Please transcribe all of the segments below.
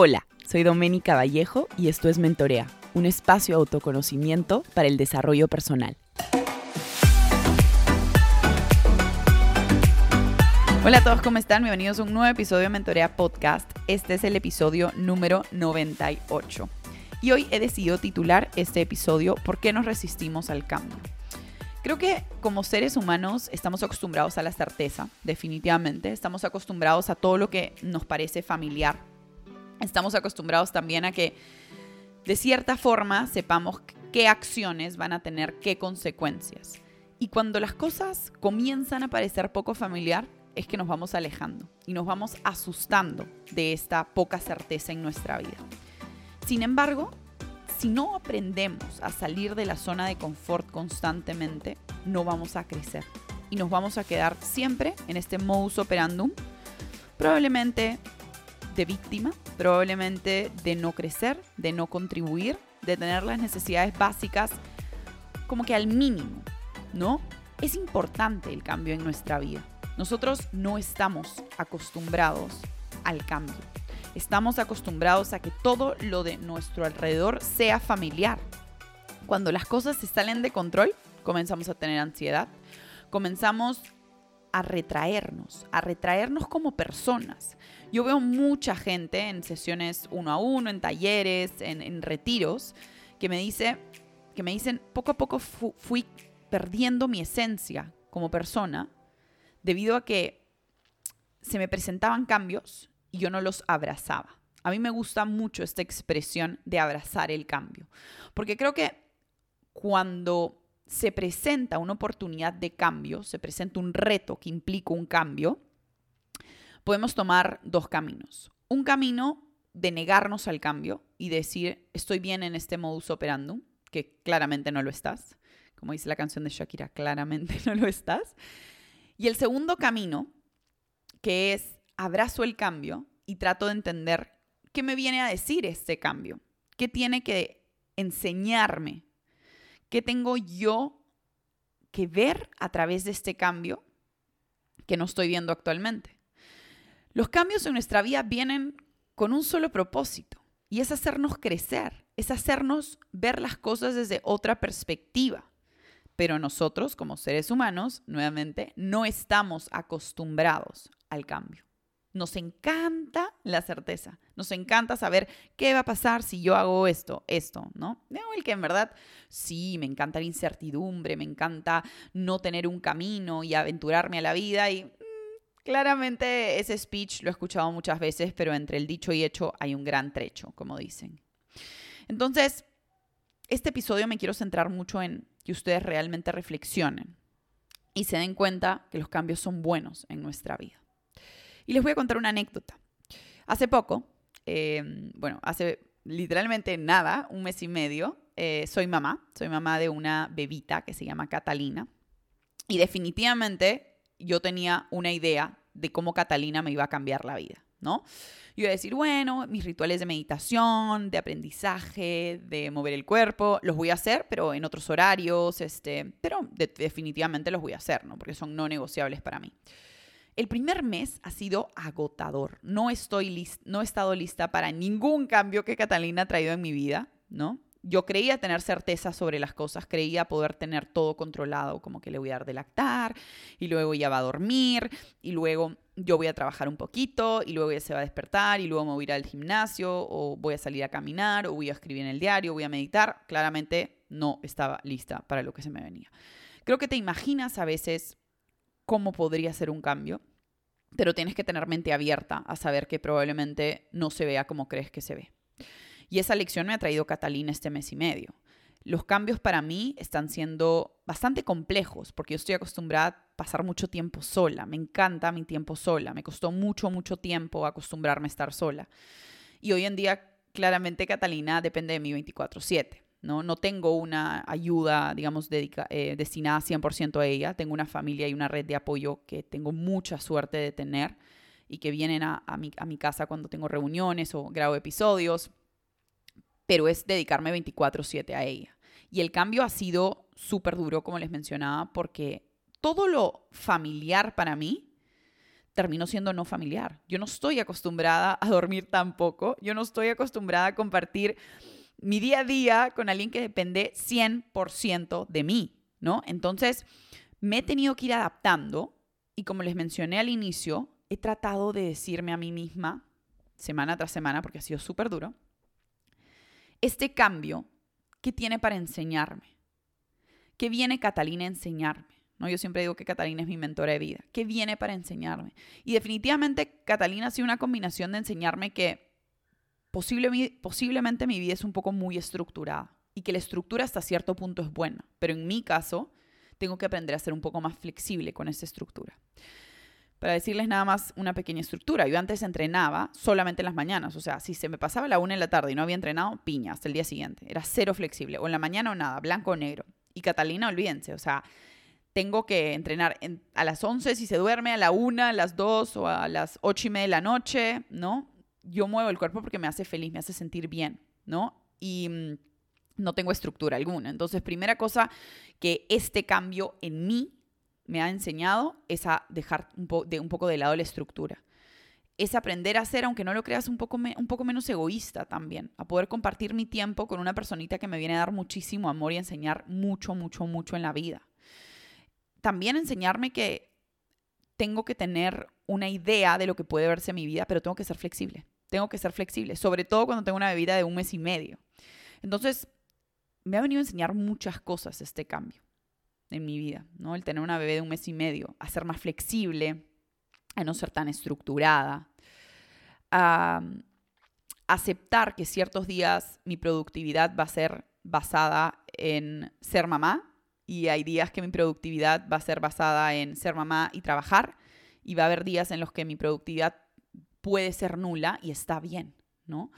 Hola, soy Doménica Vallejo y esto es Mentorea, un espacio de autoconocimiento para el desarrollo personal. Hola a todos, ¿cómo están? Bienvenidos a un nuevo episodio de Mentorea Podcast. Este es el episodio número 98. Y hoy he decidido titular este episodio ¿Por qué nos resistimos al cambio? Creo que como seres humanos estamos acostumbrados a la certeza, definitivamente. Estamos acostumbrados a todo lo que nos parece familiar, estamos acostumbrados también a que de cierta forma sepamos qué acciones van a tener qué consecuencias. Y cuando las cosas comienzan a parecer poco familiar, es que nos vamos alejando y nos vamos asustando de esta poca certeza en nuestra vida. Sin embargo, si no aprendemos a salir de la zona de confort constantemente, no vamos a crecer y nos vamos a quedar siempre en este modus operandum, probablemente de víctima, probablemente de no crecer, de no contribuir, de tener las necesidades básicas como que al mínimo, ¿no? Es importante el cambio en nuestra vida. Nosotros no estamos acostumbrados al cambio. Estamos acostumbrados a que todo lo de nuestro alrededor sea familiar. Cuando las cosas se salen de control, comenzamos a tener ansiedad, comenzamos a retraernos, a retraernos como personas. Yo veo mucha gente en sesiones uno a uno, en talleres, en, retiros, que me, dice, que me dicen, poco a poco fui perdiendo mi esencia como persona debido a que se me presentaban cambios y yo no los abrazaba. A mí me gusta mucho esta expresión de abrazar el cambio, porque creo que cuando se presenta una oportunidad de cambio, se presenta un reto que implica un cambio, podemos tomar dos caminos. Un camino de negarnos al cambio y decir, estoy bien en este modus operandum, que claramente no lo estás. Como dice la canción de Shakira, claramente no lo estás. Y el segundo camino, que es abrazo el cambio y trato de entender qué me viene a decir este cambio, qué tiene que enseñarme, qué tengo yo que ver a través de este cambio que no estoy viendo actualmente. Los cambios en nuestra vida vienen con un solo propósito y es hacernos crecer, es hacernos ver las cosas desde otra perspectiva. Pero nosotros, como seres humanos, nuevamente, no estamos acostumbrados al cambio. Nos encanta la certeza, nos encanta saber qué va a pasar si yo hago esto, esto, ¿no? el que en verdad sí, me encanta la incertidumbre, me encanta no tener un camino y aventurarme a la vida y Claramente ese speech lo he escuchado muchas veces, pero entre el dicho y hecho hay un gran trecho, como dicen. Entonces, este episodio me quiero centrar mucho en que ustedes realmente reflexionen y se den cuenta que los cambios son buenos en nuestra vida. Y les voy a contar una anécdota. Hace poco, em, bueno, hace literalmente nada, un mes y medio, eh, soy mamá, soy mamá de una bebita que se llama Catalina. Y definitivamente yo tenía una idea de cómo Catalina me iba a cambiar la vida, ¿no? Yo iba a decir, bueno, mis rituales de meditación, de aprendizaje, de mover el cuerpo, los voy a hacer, pero en otros horarios, este, pero definitivamente los voy a hacer, ¿no? Porque son no negociables para mí. El primer mes ha sido agotador. No estoy no he estado lista para ningún cambio que Catalina ha traído en mi vida, ¿no? yo creía tener certeza sobre las cosas, creía poder tener todo controlado, como que le voy a dar de lactar y luego ya va a dormir y luego yo voy a trabajar un poquito y luego ya se va a despertar y luego me voy a ir al gimnasio o voy a salir a caminar o voy a escribir en el diario, voy a meditar. Claramente no estaba lista para lo que se me venía. Creo que te imaginas a veces cómo podría ser un cambio, pero tienes que tener mente abierta a saber que probablemente no se vea como crees que se ve. Y esa lección me ha traído Catalina este mes y medio. Los cambios para mí están siendo bastante complejos porque yo estoy acostumbrada a pasar mucho tiempo sola. Me encanta mi tiempo sola. Me costó mucho, mucho tiempo acostumbrarme a estar sola. Y hoy en día, claramente, Catalina depende de mí 24/7. ¿No? no tengo una ayuda, digamos, eh, destinada 100% a ella. Tengo una familia y una red de apoyo que tengo mucha suerte de tener y que vienen a, mi, a mi casa cuando tengo reuniones o grabo episodios pero es dedicarme 24/7 a ella. Y el cambio ha sido súper duro, como les mencionaba, porque todo lo familiar para mí terminó siendo no familiar. Yo no estoy acostumbrada a dormir tampoco, yo no estoy acostumbrada a compartir mi día a día con alguien que depende 100% de mí, ¿no? Entonces, me he tenido que ir adaptando y como les mencioné al inicio, he tratado de decirme a mí misma, semana tras semana, porque ha sido súper duro, este cambio, ¿qué tiene para enseñarme? ¿Qué viene Catalina a enseñarme? ¿No? Yo siempre digo que Catalina es mi mentora de vida. ¿Qué viene para enseñarme? Y definitivamente Catalina ha sido una combinación de enseñarme que posiblemente mi vida es un poco muy estructurada y que la estructura hasta cierto punto es buena, pero en mi caso tengo que aprender a ser un poco más flexible con esa estructura. Para decirles nada más una pequeña estructura, yo antes entrenaba solamente en las mañanas, o sea, si se me pasaba la una en la tarde y no había entrenado, piña, hasta el día siguiente. Era cero flexible, o en la mañana o nada, blanco o negro. Y Catalina, olvídense, o sea, tengo que entrenar a las 11 si se duerme, a la 1, a las 2 o a las 8 y media de la noche, ¿no? Yo muevo el cuerpo porque me hace feliz, me hace sentir bien, ¿no? Y mm, no tengo estructura alguna. Entonces, primera cosa que este cambio en mí me ha enseñado es a dejar un, de, un poco de lado la estructura. Es aprender a ser, aunque no lo creas, un poco, un poco menos egoísta también. A poder compartir mi tiempo con una personita que me viene a dar muchísimo amor y enseñar mucho, mucho, mucho en la vida. También enseñarme que tengo que tener una idea de lo que puede verse mi vida, pero tengo que ser flexible. Tengo que ser flexible, sobre todo cuando tengo una bebida de un mes y medio. Entonces, me ha venido a enseñar muchas cosas este cambio en mi vida, ¿no? El tener una bebé de un mes y medio, a ser más flexible, a no ser tan estructurada, a aceptar que ciertos días mi productividad va a ser basada en ser mamá y hay días que mi productividad va a ser basada en ser mamá y trabajar y va a haber días en los que mi productividad puede ser nula y está bien, ¿no?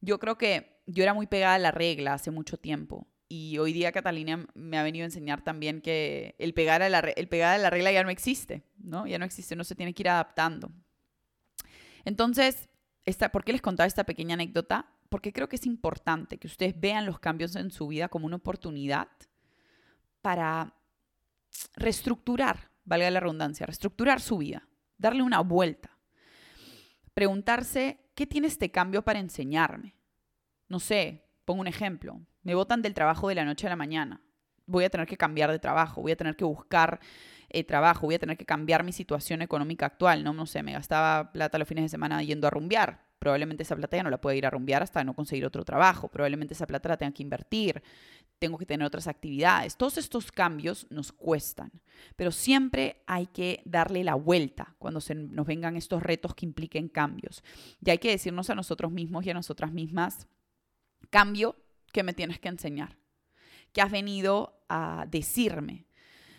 Yo creo que yo era muy pegada a la regla hace mucho tiempo. Y hoy día Catalina me ha venido a enseñar también que el pegar a la, el pegar a la regla ya no existe, ¿no? Ya no existe, no se tiene que ir adaptando. Entonces, esta, ¿por qué les contaba esta pequeña anécdota? Porque creo que es importante que ustedes vean los cambios en su vida como una oportunidad para reestructurar, valga la redundancia, reestructurar su vida, darle una vuelta. Preguntarse, ¿qué tiene este cambio para enseñarme? no sé, pongo un ejemplo, me botan del trabajo de la noche a la mañana, voy a tener que cambiar de trabajo, voy a tener que buscar eh, trabajo, voy a tener que cambiar mi situación económica actual, ¿no? No sé, me gastaba plata los fines de semana yendo a rumbear, probablemente esa plata ya no la pueda ir a rumbear hasta no conseguir otro trabajo, probablemente esa plata la tenga que invertir, tengo que tener otras actividades. Todos estos cambios nos cuestan, pero siempre hay que darle la vuelta cuando se nos vengan estos retos que impliquen cambios. Y hay que decirnos a nosotros mismos y a nosotras mismas, cambio que me tienes que enseñar, que has venido a decirme.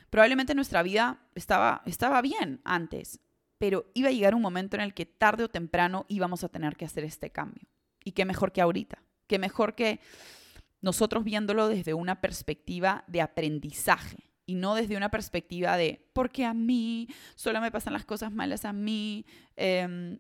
Probablemente nuestra vida estaba, estaba bien antes, pero iba a llegar un momento en el que tarde o temprano íbamos a tener que hacer este cambio. Y qué mejor que ahorita, qué mejor que nosotros viéndolo desde una perspectiva de aprendizaje y no desde una perspectiva de, porque a mí solo me pasan las cosas malas a mí, eh,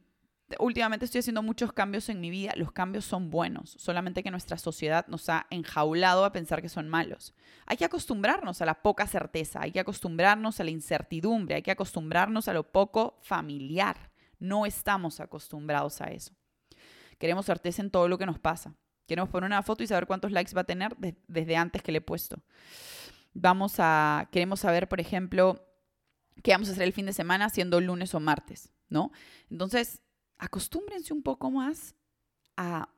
últimamente estoy haciendo muchos cambios en mi vida. Los cambios son buenos, solamente que nuestra sociedad nos ha enjaulado a pensar que son malos. Hay que acostumbrarnos a la poca certeza, hay que acostumbrarnos a la incertidumbre, hay que acostumbrarnos a lo poco familiar. No estamos acostumbrados a eso. Queremos certeza en todo lo que nos pasa. Queremos poner una foto y saber cuántos likes va a tener desde antes que le he puesto. Vamos a, queremos saber, por ejemplo, qué vamos a hacer el fin de semana siendo lunes o martes, ¿no? Entonces, acostúmbrense un poco más a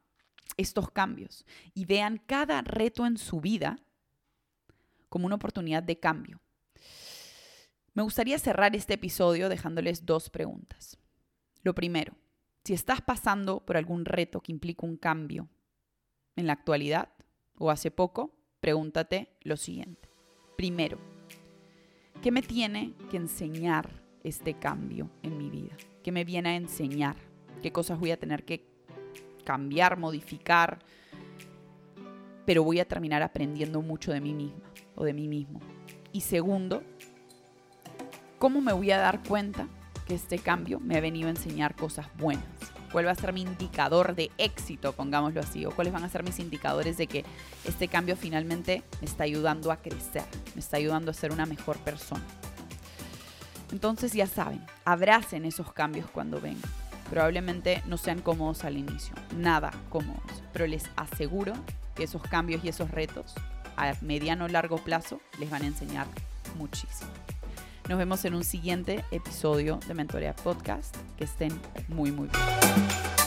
estos cambios y vean cada reto en su vida como una oportunidad de cambio. Me gustaría cerrar este episodio dejándoles dos preguntas. Lo primero, si estás pasando por algún reto que implica un cambio en la actualidad o hace poco, pregúntate lo siguiente. Primero, ¿qué me tiene que enseñar este cambio en mi vida? ¿Qué me viene a enseñar? Qué cosas voy a tener que cambiar, modificar, pero voy a terminar aprendiendo mucho de mí misma o de mí mismo. Y segundo, ¿cómo me voy a dar cuenta que este cambio me ha venido a enseñar cosas buenas? ¿Cuál va a ser mi indicador de éxito, pongámoslo así? ¿O cuáles van a ser mis indicadores de que este cambio finalmente me está ayudando a crecer, me está ayudando a ser una mejor persona? Entonces ya saben, abracen esos cambios cuando vengan. Probablemente no sean cómodos al inicio, nada cómodos, pero les aseguro que esos cambios y esos retos a mediano o largo plazo les van a enseñar muchísimo. Nos vemos en un siguiente episodio de Mentorea Podcast. Que estén muy, muy bien.